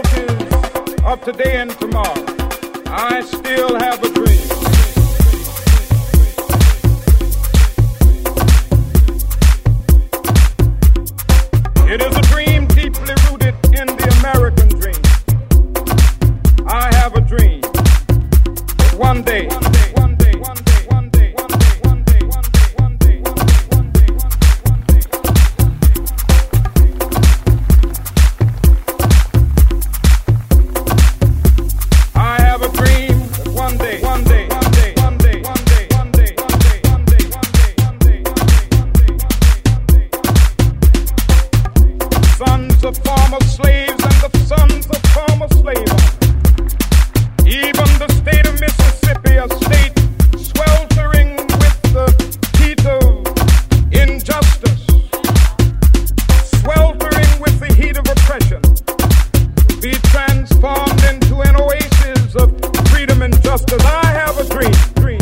difficulties of today and tomorrow, I still have a dream. just as I have a dream.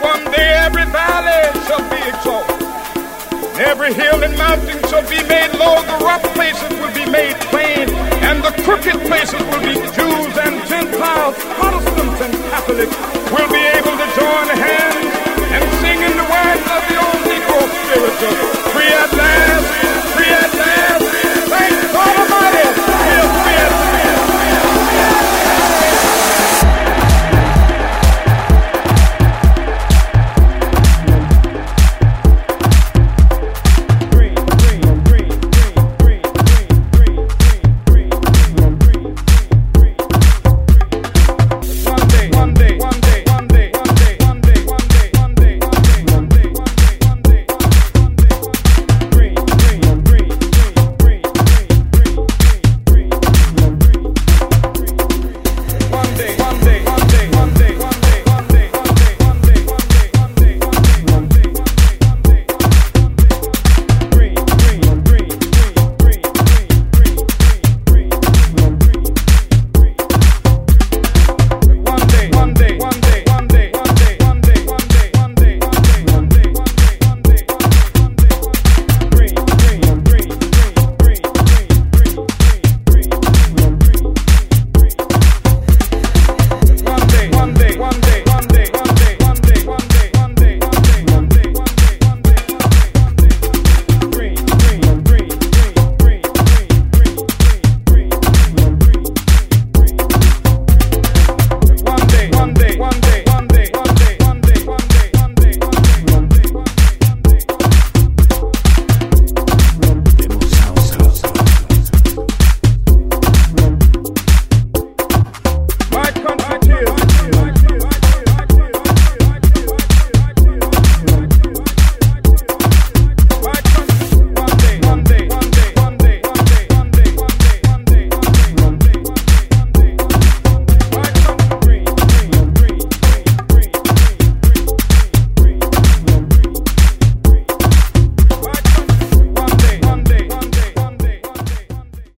one day every valley shall be exalted. And every hill and mountain shall be made low. The rough places will be made plain. And the crooked places will be Jews and Gentiles, Protestants and Catholics will be able to join hands and sing in the words of the old Negro spiritual. Free at last.